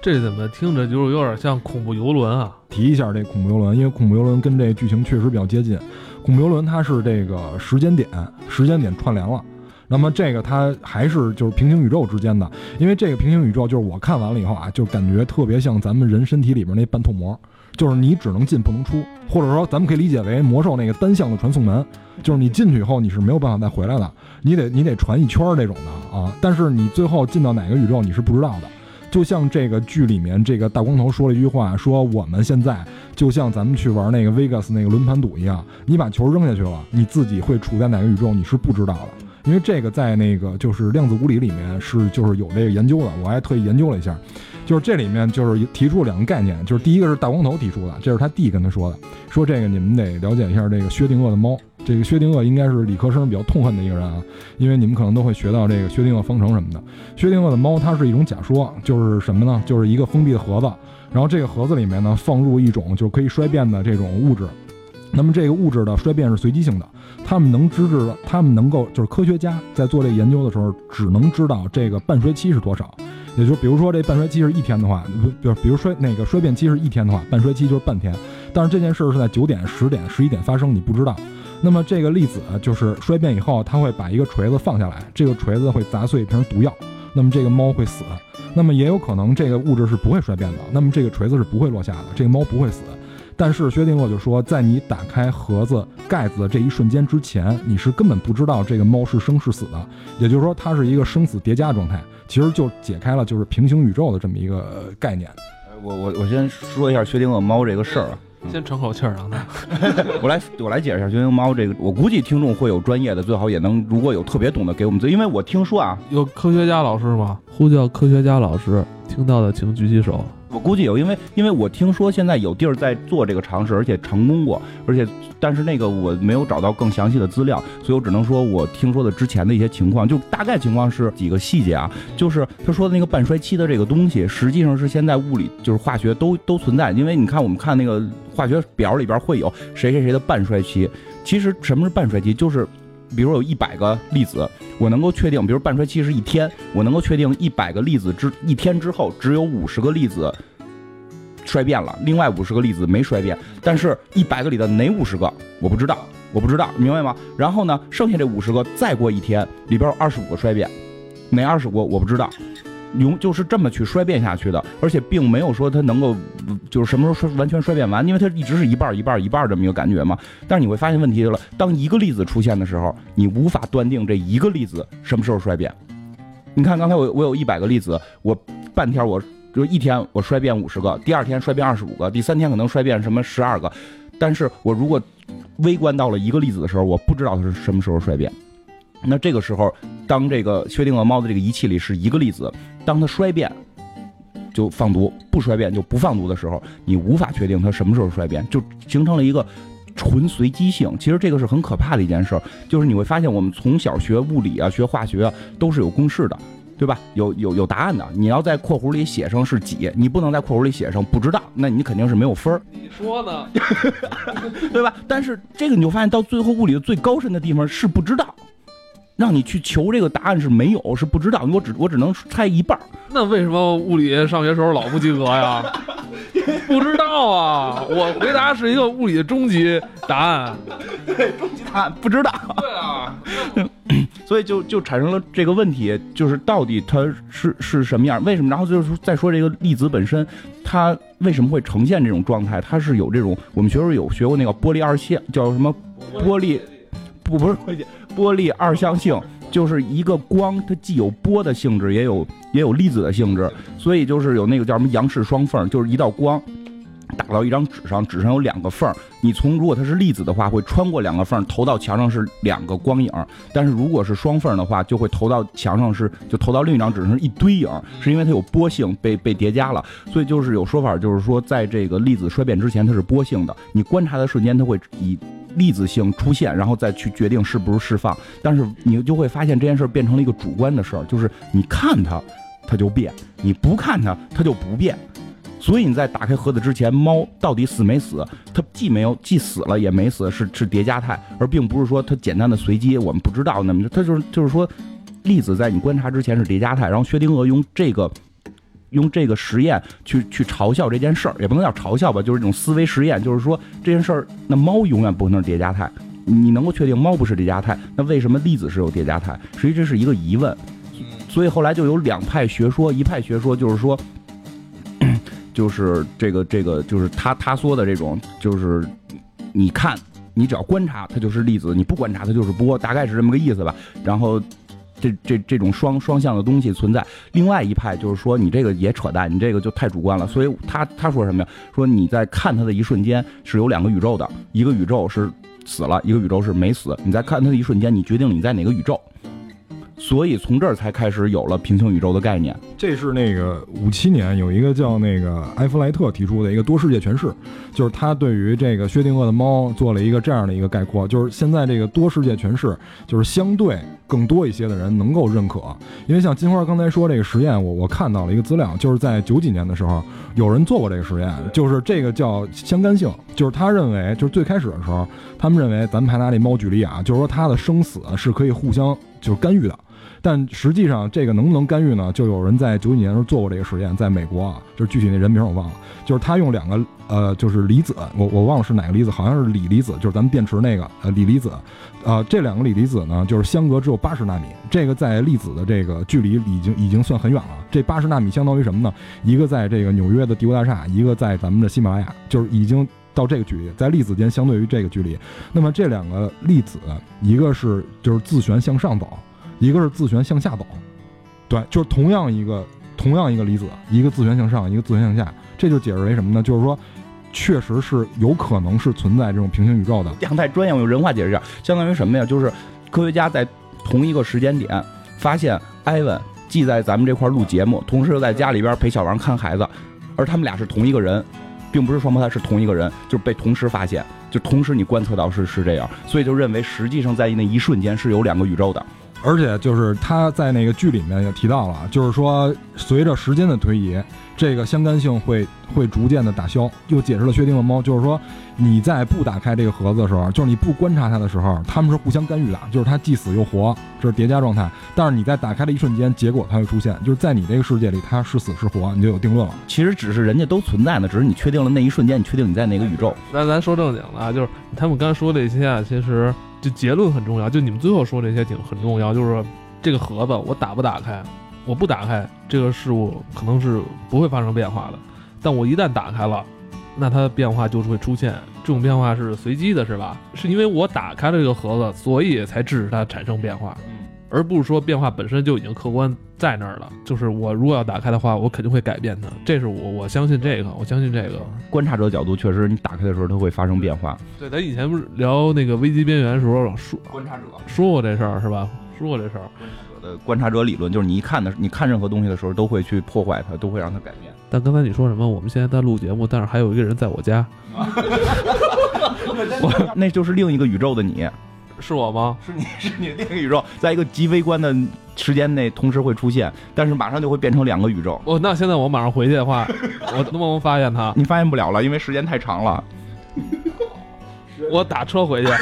这怎么听着就是有点像恐怖游轮啊？提一下这恐怖游轮，因为恐怖游轮跟这剧情确实比较接近。恐怖游轮它是这个时间点，时间点串联了。那么这个它还是就是平行宇宙之间的，因为这个平行宇宙就是我看完了以后啊，就感觉特别像咱们人身体里边那半透膜，就是你只能进不能出，或者说咱们可以理解为魔兽那个单向的传送门，就是你进去以后你是没有办法再回来的，你得你得传一圈那种的啊，但是你最后进到哪个宇宙你是不知道的。就像这个剧里面这个大光头说了一句话，说我们现在就像咱们去玩那个 Vegas 那个轮盘赌一样，你把球扔下去了，你自己会处在哪个宇宙你是不知道的，因为这个在那个就是量子物理里面是就是有这个研究的，我还特意研究了一下，就是这里面就是提出两个概念，就是第一个是大光头提出的，这是他弟跟他说的，说这个你们得了解一下这个薛定谔的猫。这个薛定谔应该是理科生比较痛恨的一个人啊，因为你们可能都会学到这个薛定谔方程什么的。薛定谔的猫它是一种假说，就是什么呢？就是一个封闭的盒子，然后这个盒子里面呢放入一种就可以衰变的这种物质，那么这个物质的衰变是随机性的，他们能知知，他们能够就是科学家在做这个研究的时候，只能知道这个半衰期是多少，也就比如说这半衰期是一天的话，就比如衰那个衰变期是一天的话，半衰期就是半天，但是这件事是在九点、十点、十一点发生，你不知道。那么这个粒子就是衰变以后，它会把一个锤子放下来，这个锤子会砸碎一瓶毒药，那么这个猫会死。那么也有可能这个物质是不会衰变的，那么这个锤子是不会落下的，这个猫不会死。但是薛定谔就说，在你打开盒子盖子的这一瞬间之前，你是根本不知道这个猫是生是死的，也就是说它是一个生死叠加状态，其实就解开了就是平行宇宙的这么一个概念。我我我先说一下薛定谔猫这个事儿啊。先喘口气儿，让他。我来，我来解释一下薛定谔猫这个。我估计听众会有专业的，最好也能，如果有特别懂的，给我们。因为我听说啊，有科学家老师吗？呼叫科学家老师，听到的请举起手。我估计有，因为因为我听说现在有地儿在做这个尝试，而且成功过，而且但是那个我没有找到更详细的资料，所以我只能说我听说的之前的一些情况，就大概情况是几个细节啊，就是他说的那个半衰期的这个东西，实际上是现在物理就是化学都都存在，因为你看我们看那个化学表里边会有谁谁谁的半衰期，其实什么是半衰期，就是。比如有一百个粒子，我能够确定，比如半衰期是一天，我能够确定一百个粒子之一天之后，只有五十个粒子衰变了，另外五十个粒子没衰变。但是，一百个里的哪五十个我不知道，我不知道，明白吗？然后呢，剩下这五十个再过一天，里边有二十五个衰变，哪二十个我不知道。永就是这么去衰变下去的，而且并没有说它能够就是什么时候衰完全衰变完，因为它一直是一半一半一半这么一个感觉嘛。但是你会发现问题了，当一个粒子出现的时候，你无法断定这一个粒子什么时候衰变。你看刚才我我有一百个粒子，我半天我就一天我衰变五十个，第二天衰变二十五个，第三天可能衰变什么十二个，但是我如果微观到了一个粒子的时候，我不知道它是什么时候衰变。那这个时候，当这个薛定谔猫的这个仪器里是一个粒子，当它衰变就放毒，不衰变就不放毒的时候，你无法确定它什么时候衰变，就形成了一个纯随机性。其实这个是很可怕的一件事，就是你会发现我们从小学物理啊、学化学啊都是有公式的，对吧？有有有答案的，你要在括弧里写上是几，你不能在括弧里写上不知道，那你肯定是没有分儿。你说呢？对吧？但是这个你就发现到最后物理的最高深的地方是不知道。让你去求这个答案是没有，是不知道，我只我只能猜一半那为什么物理上学时候老不及格呀？(laughs) 不知道啊，我回答是一个物理的终极答案。对，终极答案不知道。对啊，(laughs) 所以就就产生了这个问题，就是到底它是是什么样？为什么？然后就是再说这个粒子本身，它为什么会呈现这种状态？它是有这种，我们学时候有学过那个玻璃二线，叫什么玻璃？不不是玻璃。二象性就是一个光，它既有波的性质，也有也有粒子的性质，所以就是有那个叫什么杨氏双缝，就是一道光打到一张纸上，纸上有两个缝，你从如果它是粒子的话，会穿过两个缝投到墙上是两个光影，但是如果是双缝的话，就会投到墙上是就投到另一张纸上一堆影，是因为它有波性被被叠加了，所以就是有说法就是说，在这个粒子衰变之前它是波性的，你观察的瞬间它会以。粒子性出现，然后再去决定是不是释放，但是你就会发现这件事变成了一个主观的事儿，就是你看它，它就变；你不看它，它就不变。所以你在打开盒子之前，猫到底死没死？它既没有既死了也没死，是是叠加态，而并不是说它简单的随机，我们不知道。那么它就是就是说，粒子在你观察之前是叠加态，然后薛定谔用这个用这个实验去去嘲笑这件事儿，也不能叫嘲笑吧，就是一种思维实验，就是说这件事儿，那猫永远不可能是叠加态。你能够确定猫不是叠加态，那为什么粒子是有叠加态？实际这是一个疑问。所以后来就有两派学说，一派学说就是说，(coughs) 就是这个这个就是他他说的这种，就是你看，你只要观察它就是粒子，你不观察它就是波，大概是这么个意思吧。然后这这这种双双向的东西存在。另外一派就是说你这个也扯淡，你这个就太主观了。所以他他说什么呀？说你在看他的一瞬间是有两个宇宙的，一个宇宙是死了，一个宇宙是没死。你在看他的一瞬间，你决定你在哪个宇宙。所以从这儿才开始有了平行宇宙的概念。这是那个五七年有一个叫那个埃弗莱特提出的一个多世界诠释，就是他对于这个薛定谔的猫做了一个这样的一个概括，就是现在这个多世界诠释，就是相对更多一些的人能够认可。因为像金花刚才说这个实验，我我看到了一个资料，就是在九几年的时候有人做过这个实验，就是这个叫相干性，就是他认为就是最开始的时候，他们认为咱们还拿这猫举例啊，就是说它的生死是可以互相就是干预的。但实际上，这个能不能干预呢？就有人在九几年的时候做过这个实验，在美国啊，就是具体那人名我忘了，就是他用两个呃，就是离子，我我忘了是哪个离子，好像是锂离子，就是咱们电池那个呃锂离子，啊，这两个锂离子呢，就是相隔只有八十纳米，这个在粒子的这个距离已经已经算很远了。这八十纳米相当于什么呢？一个在这个纽约的帝国大厦，一个在咱们的喜马拉雅，就是已经到这个距离，在粒子间相对于这个距离，那么这两个粒子，一个是就是自旋向上走。一个是自旋向下走，对，就是同样一个同样一个离子，一个自旋向上，一个自旋向下，这就解释为什么呢？就是说，确实是有可能是存在这种平行宇宙的。讲太专业，我用人话解释一下，相当于什么呀？就是科学家在同一个时间点发现艾文既在咱们这块录节目，同时又在家里边陪小王看孩子，而他们俩是同一个人，并不是双胞胎，是同一个人，就被同时发现，就同时你观测到是是这样，所以就认为实际上在那一瞬间是有两个宇宙的。而且就是他在那个剧里面也提到了，就是说随着时间的推移，这个相干性会会逐渐的打消。又解释了薛定谔猫，就是说你在不打开这个盒子的时候，就是你不观察它的时候，它们是互相干预的，就是它既死又活，这是叠加状态。但是你在打开的一瞬间，结果它会出现，就是在你这个世界里，它是死是活，你就有定论了。其实只是人家都存在呢，只是你确定了那一瞬间，你确定你在哪个宇宙。那咱说正经的啊，就是他们刚说这些啊，其实。就结论很重要，就你们最后说这些挺很重要，就是这个盒子我打不打开，我不打开这个事物可能是不会发生变化的，但我一旦打开了，那它的变化就是会出现，这种变化是随机的，是吧？是因为我打开了这个盒子，所以才致使它产生变化。而不是说变化本身就已经客观在那儿了，就是我如果要打开的话，我肯定会改变它。这是我我相信这个，我相信这个观察者角度确实，你打开的时候它会发生变化。对，咱以前不是聊那个危机边缘的时候说观察者说过这事儿是吧？说过这事儿。观察者的观察者理论就是你一看的，你看任何东西的时候都会去破坏它，都会让它改变。但刚才你说什么？我们现在在录节目，但是还有一个人在我家。(laughs) 我那就是另一个宇宙的你。是我吗？是你 (laughs) 是你另一个宇宙，在一个极微观的时间内同时会出现，但是马上就会变成两个宇宙。哦，那现在我马上回去的话，(laughs) 我能不能发现他？你发现不了了，因为时间太长了。我打车回去。(laughs)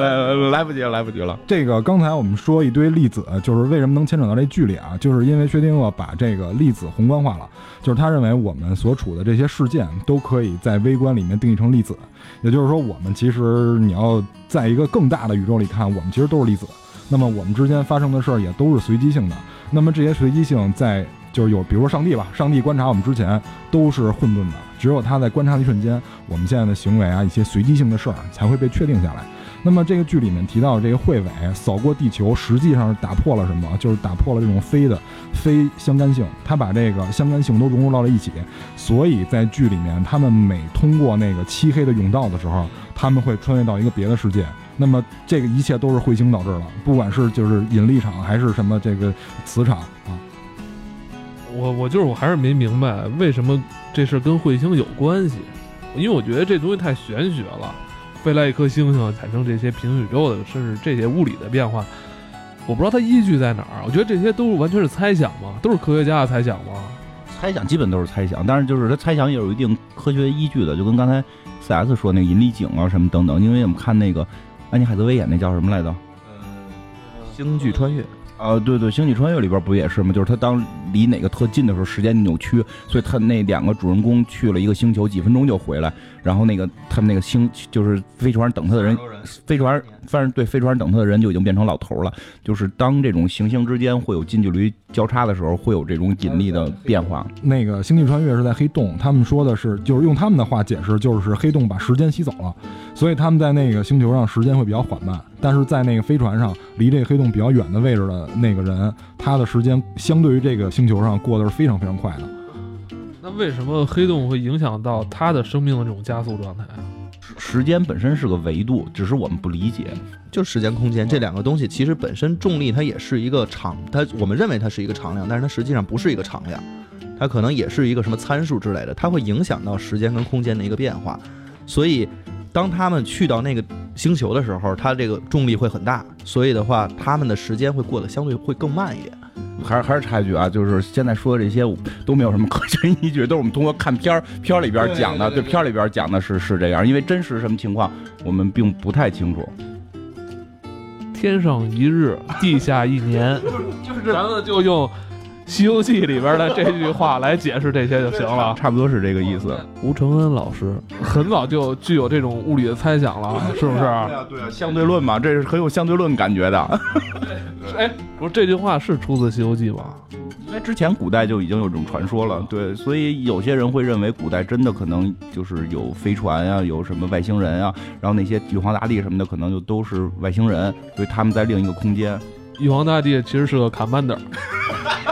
来来不及了，来不及了。这个刚才我们说一堆粒子，就是为什么能牵扯到这剧里啊？就是因为薛定谔把这个粒子宏观化了，就是他认为我们所处的这些事件都可以在微观里面定义成粒子，也就是说，我们其实你要在一个更大的宇宙里看，我们其实都是粒子。那么我们之间发生的事儿也都是随机性的。那么这些随机性在就是有，比如说上帝吧，上帝观察我们之前都是混沌的，只有他在观察的一瞬间，我们现在的行为啊，一些随机性的事儿才会被确定下来。那么这个剧里面提到这个彗尾扫过地球，实际上是打破了什么？就是打破了这种非的非相干性，它把这个相干性都融入到了一起。所以在剧里面，他们每通过那个漆黑的甬道的时候，他们会穿越到一个别的世界。那么这个一切都是彗星导致的，不管是就是引力场还是什么这个磁场啊。我我就是我还是没明白为什么这事跟彗星有关系，因为我觉得这东西太玄学了。飞来一颗星星产生这些平行宇宙的，甚至这些物理的变化，我不知道它依据在哪儿。我觉得这些都是完全是猜想嘛，都是科学家的猜想嘛。猜想基本都是猜想，但是就是它猜想也有一定科学依据的，就跟刚才 C S 说那个引力井啊什么等等。因为我们看那个安妮海瑟薇演那叫什么来着？星际穿越啊，对对，《星际穿越》里边不也是吗？就是他当离哪个特近的时候，时间扭曲，所以他那两个主人公去了一个星球，几分钟就回来，然后那个他们那个星就是飞船上等他的人，飞船反正对飞船等他的人就已经变成老头了。就是当这种行星之间会有近距离交叉的时候，会有这种引力的变化。那个《星际穿越》是在黑洞，他们说的是，就是用他们的话解释，就是黑洞把时间吸走了，所以他们在那个星球上时间会比较缓慢，但是在那个飞船上，离这个黑洞比较远的位置的那个人，他的时间相对于这个星球上过得是非常非常快的。那为什么黑洞会影响到他的生命的这种加速状态啊？时间本身是个维度，只是我们不理解。就时间空间这两个东西，其实本身重力它也是一个常，它我们认为它是一个常量，但是它实际上不是一个常量，它可能也是一个什么参数之类的，它会影响到时间跟空间的一个变化。所以，当他们去到那个星球的时候，它这个重力会很大，所以的话，他们的时间会过得相对会更慢一点。还是还是插一句啊，就是现在说的这些都没有什么科学依据，都是我们通过看片儿片儿里边讲的，对片儿里边讲的是是这样，因为真实什么情况我们并不太清楚。天上一日，地下一年，(laughs) 就是就是咱们就用《西游记》里边的这句话来解释这些就行了。(laughs) 差不多是这个意思。吴承恩老师很早就具有这种物理的猜想了，是不是？对啊，对啊，相对论嘛，这是很有相对论感觉的。(laughs) 哎，不是这句话是出自《西游记》吗？因为之前古代就已经有这种传说了，对，所以有些人会认为古代真的可能就是有飞船啊，有什么外星人啊，然后那些玉皇大帝什么的可能就都是外星人，所以他们在另一个空间。玉皇大帝其实是个 commander。(laughs)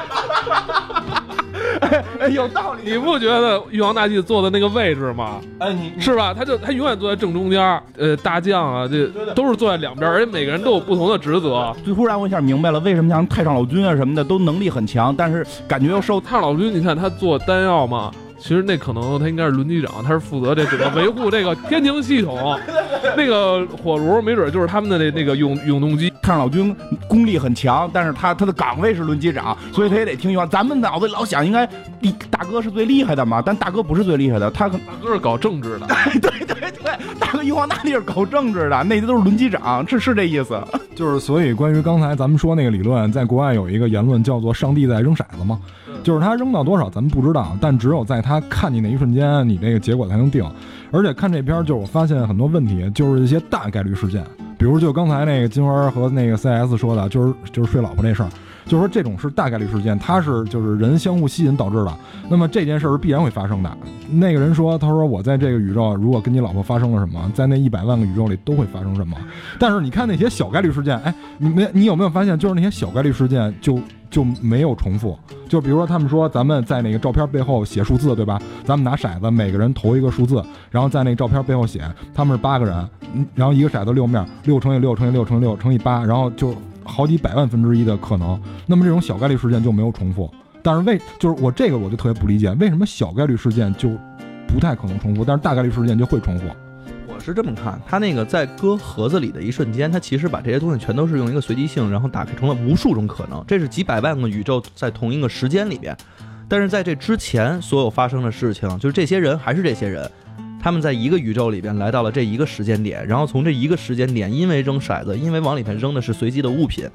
哎，有道理。你不觉得玉皇大帝坐的那个位置吗？哎，你是吧？他就他永远坐在正中间儿。呃，大将啊，这都是坐在两边儿，而且每个人都有不同的职责。就忽然我一下明白了，为什么像太上老君啊什么的都能力很强，但是感觉又受太上老君，你看他做丹药嘛，其实那可能他应该是轮机长，他是负责这整个维护这个天庭系统。(laughs) 那个火炉没准就是他们的那那个永永动机。太上老君功力很强，但是他他的岗位是轮机长，所以他也得听。咱们脑子老想应该比大哥是最厉害的嘛，但大哥不是最厉害的，他可大哥是搞政治的。(laughs) 对对对，大哥玉皇大帝是搞政治的，那些都是轮机长，是是这意思。就是所以关于刚才咱们说那个理论，在国外有一个言论叫做“上帝在扔骰子”嘛，就是他扔到多少咱们不知道，但只有在他看你那一瞬间，你这个结果才能定。而且看这片儿，就是我发现很多问题，就是一些大概率事件，比如就刚才那个金花和那个 CS 说的，就是就是睡老婆那事儿，就是说这种是大概率事件，它是就是人相互吸引导致的。那么这件事儿是必然会发生的。那个人说，他说我在这个宇宙，如果跟你老婆发生了什么，在那一百万个宇宙里都会发生什么。但是你看那些小概率事件，哎，你没你有没有发现，就是那些小概率事件就就没有重复。就比如说他们说咱们在那个照片背后写数字，对吧？咱们拿骰子，每个人投一个数字，然后在那个照片背后写他们是八个人，然后一个骰子六面，六乘以六乘以六乘以六乘以八，然后就好几百万分之一的可能。那么这种小概率事件就没有重复。但是为就是我这个我就特别不理解，为什么小概率事件就不太可能重复，但是大概率事件就会重复？我是这么看，他那个在搁盒子里的一瞬间，他其实把这些东西全都是用一个随机性，然后打开成了无数种可能。这是几百万个宇宙在同一个时间里边，但是在这之前所有发生的事情，就是这些人还是这些人，他们在一个宇宙里边来到了这一个时间点，然后从这一个时间点，因为扔骰子，因为往里面扔的是随机的物品，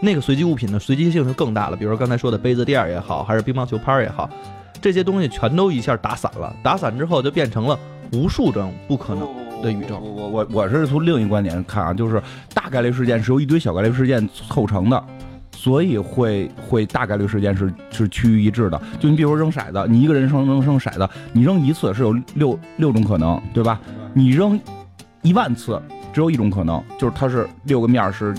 那个随机物品的随机性就更大了。比如说刚才说的杯子垫儿也好，还是乒乓球拍儿也好，这些东西全都一下打散了，打散之后就变成了无数种不可能。的宇宙，我我我是从另一观点看啊，就是大概率事件是由一堆小概率事件凑成的，所以会会大概率事件是是趋于一致的。就你比如说扔骰子，你一个人扔扔扔骰子，你扔一次是有六六种可能，对吧？你扔一万次，只有一种可能，就是它是六个面是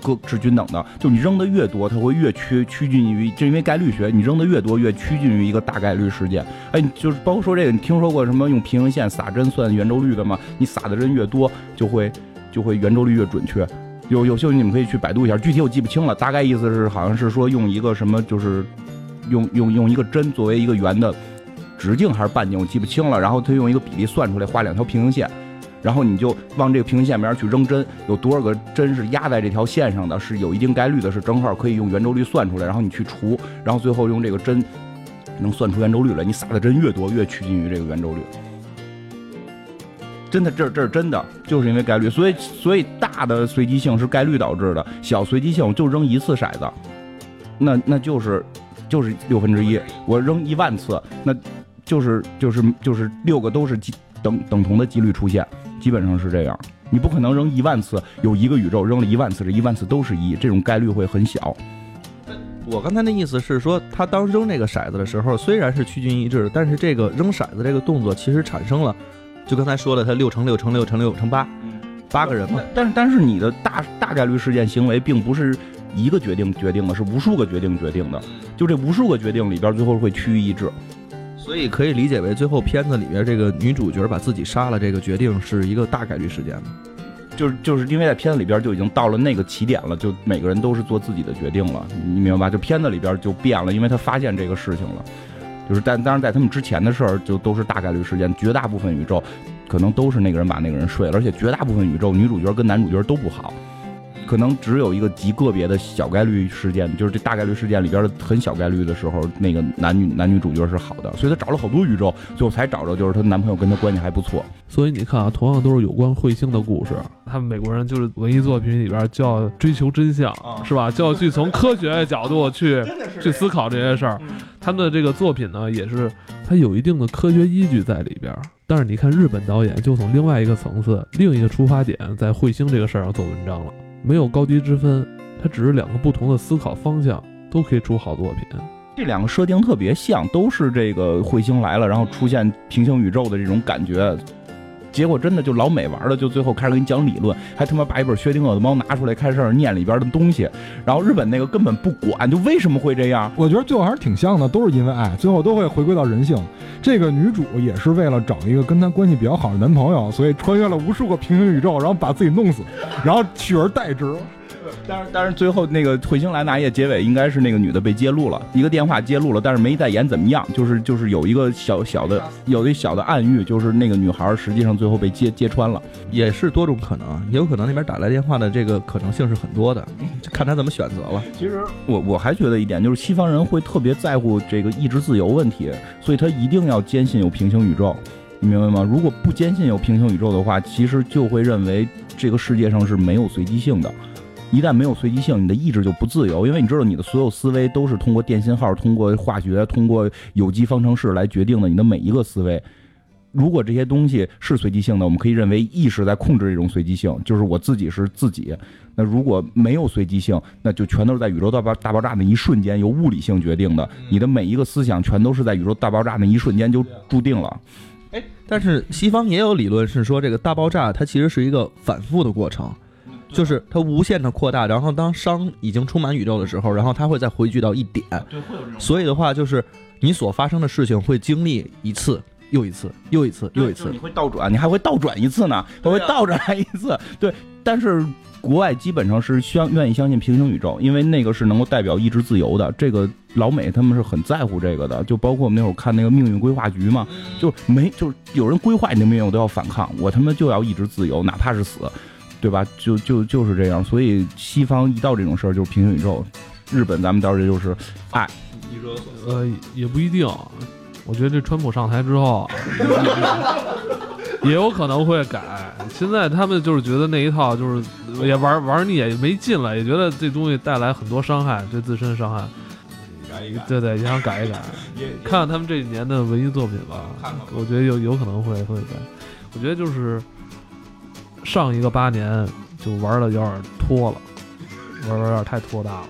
各各是均等的。就你扔的越多，它会越趋趋近于，就因为概率学，你扔的越多，越趋近于一个大概率事件。哎，就是包括说这个，你听说过什么用平行线撒针算圆周率的吗？你撒的针越多，就会就会圆周率越准确。有有兴趣你们可以去百度一下，具体我记不清了，大概意思是好像是说用一个什么，就是用用用一个针作为一个圆的直径还是半径，我记不清了。然后他用一个比例算出来，画两条平行线。然后你就往这个平行线边去扔针，有多少个针是压在这条线上的，是有一定概率的，是正好可以用圆周率算出来。然后你去除，然后最后用这个针能算出圆周率来。你撒的针越多，越趋近于这个圆周率。真的，这这是真的，就是因为概率，所以所以大的随机性是概率导致的，小随机性就扔一次骰子，那那就是就是六分之一，我扔一万次，那就是就是就是六个都是几等等同的几率出现，基本上是这样。你不可能扔一万次，有一个宇宙扔了一万次，这一万次都是一，这种概率会很小。我刚才的意思是说，他当扔这个骰子的时候，虽然是趋近一致，但是这个扔骰子这个动作其实产生了，就刚才说的，他六乘六乘六乘六乘八，八个人嘛。但是但是你的大大概率事件行为并不是一个决定决定的，是无数个决定决定的。就这无数个决定里边，最后会趋于一致。所以可以理解为，最后片子里边这个女主角把自己杀了，这个决定是一个大概率事件？就是就是因为在片子里边就已经到了那个起点了，就每个人都是做自己的决定了，你明白吧？就片子里边就变了，因为他发现这个事情了。就是但当然在他们之前的事儿就都是大概率事件，绝大部分宇宙可能都是那个人把那个人睡了，而且绝大部分宇宙女主角跟男主角都不好。可能只有一个极个别的小概率事件，就是这大概率事件里边的很小概率的时候，那个男女男女主角是好的，所以她找了好多宇宙，最后才找着就是她男朋友跟她关系还不错。所以你看啊，同样都是有关彗星的故事，他们美国人就是文艺作品里边就要追求真相，是吧？就要去从科学角度去去思考这些事儿。他们的这个作品呢，也是它有一定的科学依据在里边。但是你看日本导演就从另外一个层次、另一个出发点，在彗星这个事儿上做文章了。没有高低之分，它只是两个不同的思考方向，都可以出好作品。这两个设定特别像，都是这个彗星来了，然后出现平行宇宙的这种感觉。结果真的就老美玩的，就最后开始给你讲理论，还他妈把一本薛定谔的猫拿出来开始念里边的东西。然后日本那个根本不管，就为什么会这样？我觉得最后还是挺像的，都是因为爱，最后都会回归到人性。这个女主也是为了找一个跟她关系比较好的男朋友，所以穿越了无数个平行宇宙，然后把自己弄死，然后取而代之。但是但是最后那个彗星来那夜结尾应该是那个女的被揭露了，一个电话揭露了，但是没再演怎么样，就是就是有一个小小的有一小的暗喻，就是那个女孩实际上最后被揭揭穿了，也是多种可能，也有可能那边打来电话的这个可能性是很多的，看他怎么选择了。其实我我还觉得一点就是西方人会特别在乎这个意志自由问题，所以他一定要坚信有平行宇宙，你明白吗？如果不坚信有平行宇宙的话，其实就会认为这个世界上是没有随机性的。一旦没有随机性，你的意志就不自由，因为你知道你的所有思维都是通过电信号、通过化学、通过有机方程式来决定的。你的每一个思维，如果这些东西是随机性的，我们可以认为意识在控制这种随机性，就是我自己是自己。那如果没有随机性，那就全都是在宇宙大爆大爆炸那一瞬间由物理性决定的。你的每一个思想全都是在宇宙大爆炸那一瞬间就注定了。哎，但是西方也有理论是说，这个大爆炸它其实是一个反复的过程。就是它无限的扩大，然后当熵已经充满宇宙的时候，然后它会再回聚到一点。对，会有这种。所以的话，就是你所发生的事情会经历一次又一次又一次又一次。你会倒转，你还会倒转一次呢，它会倒着来一次。对，但是国外基本上是相愿意相信平行宇宙，因为那个是能够代表意志自由的。这个老美他们是很在乎这个的，就包括我们那会儿看那个命运规划局嘛，就没就是有人规划你的命运，我都要反抗，我他妈就要意志自由，哪怕是死。对吧？就就就是这样，所以西方一到这种事儿就是平行宇宙，日本咱们到这就是爱。呃，也不一定，我觉得这川普上台之后，(laughs) 也有可能会改。现在他们就是觉得那一套就是也玩玩腻，也没劲了，也觉得这东西带来很多伤害，对自身伤害。改一改，对对，也想改一改，(laughs) 看看他们这几年的文艺作品吧。我觉得有有可能会会改。我觉得就是。上一个八年就玩的有点拖了，玩的有点太拖大了。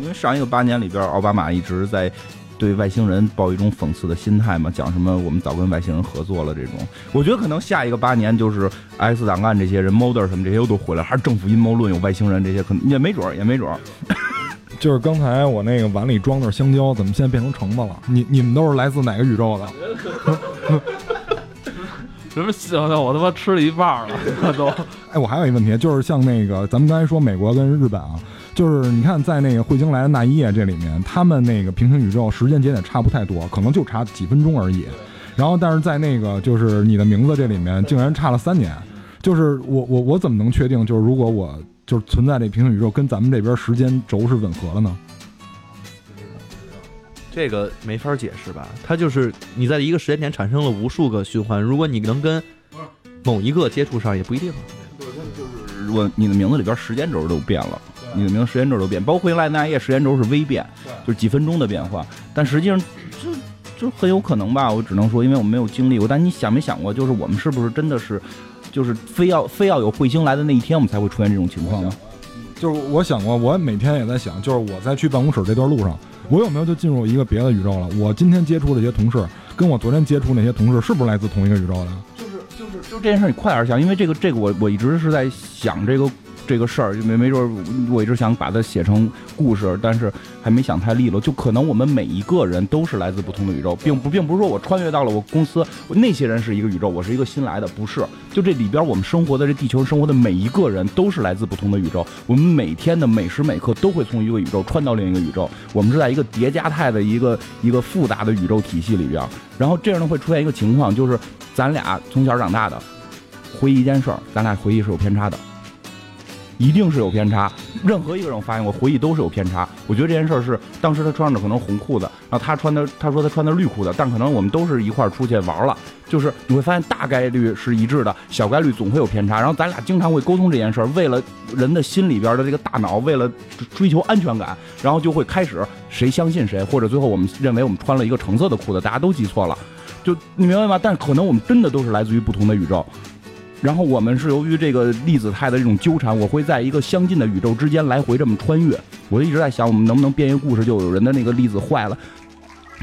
因为上一个八年里边，奥巴马一直在对外星人抱一种讽刺的心态嘛，讲什么我们早跟外星人合作了这种。我觉得可能下一个八年就是 X 档案这些人，Mulder 什么这些都回来，还是政府阴谋论有外星人这些，可能也没准儿，也没准儿。(laughs) 就是刚才我那个碗里装的是香蕉，怎么现在变成橙子了？你你们都是来自哪个宇宙的？(laughs) 什么香蕉？我他妈吃了一半了，(laughs) 都。哎，我还有一个问题，就是像那个咱们刚才说美国跟日本啊，就是你看在那个彗星来的那一夜这里面，他们那个平行宇宙时间节点差不太多，可能就差几分钟而已。然后，但是在那个就是你的名字这里面，竟然差了三年。就是我我我怎么能确定，就是如果我就是存在这平行宇宙跟咱们这边时间轴是吻合的呢？这个没法解释吧？它就是你在一个时间点产生了无数个循环，如果你能跟某一个接触上也不一定。我你的名字里边时间轴都变了，你的名字时间轴都变，包括回来那页时间轴是微变，就是几分钟的变化，但实际上就就很有可能吧，我只能说，因为我们没有经历过。但你想没想过，就是我们是不是真的是，就是非要非要有彗星来的那一天，我们才会出现这种情况呢？就是我想过，我每天也在想，就是我在去办公室这段路上，我有没有就进入一个别的宇宙了？我今天接触这些同事，跟我昨天接触那些同事，是不是来自同一个宇宙的？就是就是就这件事，你快点想，因为这个这个我我一直是在想这个。这个事儿没没准，我一直想把它写成故事，但是还没想太利落。就可能我们每一个人都是来自不同的宇宙，并不并不是说我穿越到了我公司，那些人是一个宇宙，我是一个新来的，不是。就这里边我们生活的这地球生活的每一个人都是来自不同的宇宙，我们每天的每时每刻都会从一个宇宙穿到另一个宇宙，我们是在一个叠加态的一个一个复杂的宇宙体系里边。然后这样呢会出现一个情况，就是咱俩从小长大的，回忆一件事儿，咱俩回忆是有偏差的。一定是有偏差，任何一个人我发现过回忆都是有偏差。我觉得这件事儿是当时他穿着可能红裤子，然后他穿的他说他穿的绿裤子，但可能我们都是一块出去玩了，就是你会发现大概率是一致的，小概率总会有偏差。然后咱俩经常会沟通这件事儿，为了人的心里边的这个大脑，为了追求安全感，然后就会开始谁相信谁，或者最后我们认为我们穿了一个橙色的裤子，大家都记错了，就你明白吗？但可能我们真的都是来自于不同的宇宙。然后我们是由于这个粒子态的这种纠缠，我会在一个相近的宇宙之间来回这么穿越。我就一直在想，我们能不能编一个故事，就有人的那个粒子坏了，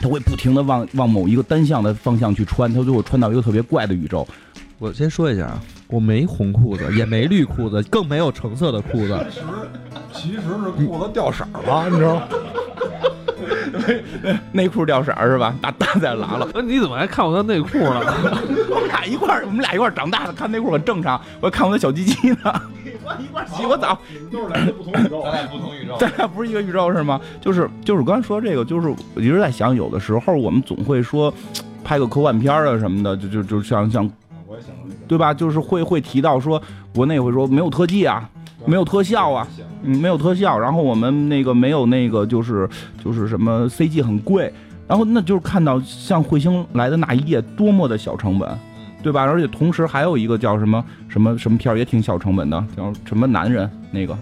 他会不停的往往某一个单向的方向去穿，他最后穿到一个特别怪的宇宙。我先说一下啊，我没红裤子，也没绿裤子，更没有橙色的裤子。其实其实是裤子掉色了，你知道吗？(laughs) 内裤掉色是吧？大大在拉了。那你怎么还看我的内裤呢？(laughs) 我们俩一块儿，我们俩一块儿长大的，看内裤很正常。我看我的小鸡鸡呢。一块洗过澡。都是来自不同宇宙。咱俩不同宇宙。(laughs) 咱俩不是一个宇宙是吗？就是就是刚才说这个，就是我一直在想，有的时候我们总会说，拍个科幻片啊什么的，就就就像像，我也想对吧？就是会会提到说，国内会说没有特技啊。没有特效啊，嗯，没有特效，然后我们那个没有那个，就是就是什么 CG 很贵，然后那就是看到像彗星来的那一夜多么的小成本，对吧？而且同时还有一个叫什么什么什么片儿也挺小成本的，叫什么男人那个，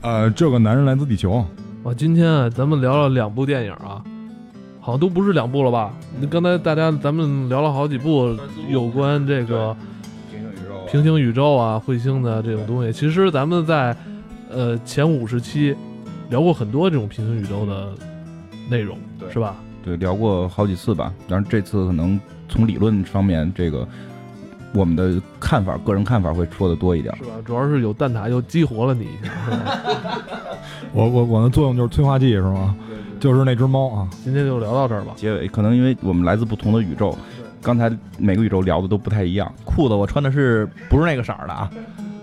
呃，这个男人来自地球。哇，今天啊，咱们聊了两部电影啊，好像都不是两部了吧？刚才大家咱们聊了好几部有关这个。平行宇宙啊，彗星的这种东西，其实咱们在呃前五十期聊过很多这种平行宇宙的内容，是吧？对，聊过好几次吧。但是这次可能从理论方面，这个我们的看法，个人看法会说的多一点，是吧？主要是有蛋挞又激活了你 (laughs) 一下。我我我的作用就是催化剂，是吗？就是那只猫啊。今天就聊到这儿吧。结尾可能因为我们来自不同的宇宙。刚才每个宇宙聊的都不太一样，裤子我穿的是不是那个色儿的啊？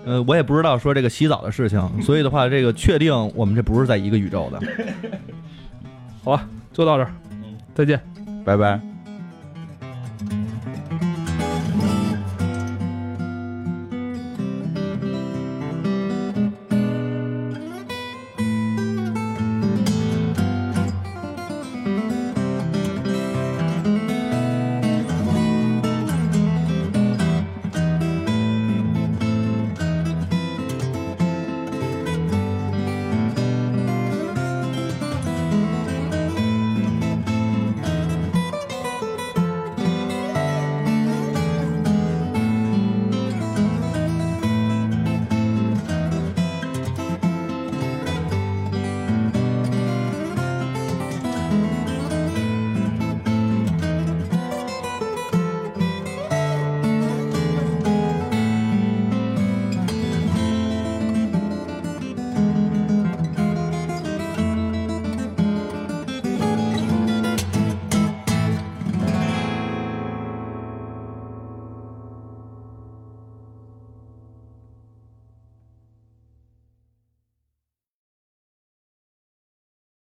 呃，我也不知道说这个洗澡的事情，所以的话，这个确定我们这不是在一个宇宙的。好吧，就到这儿，再见，拜拜。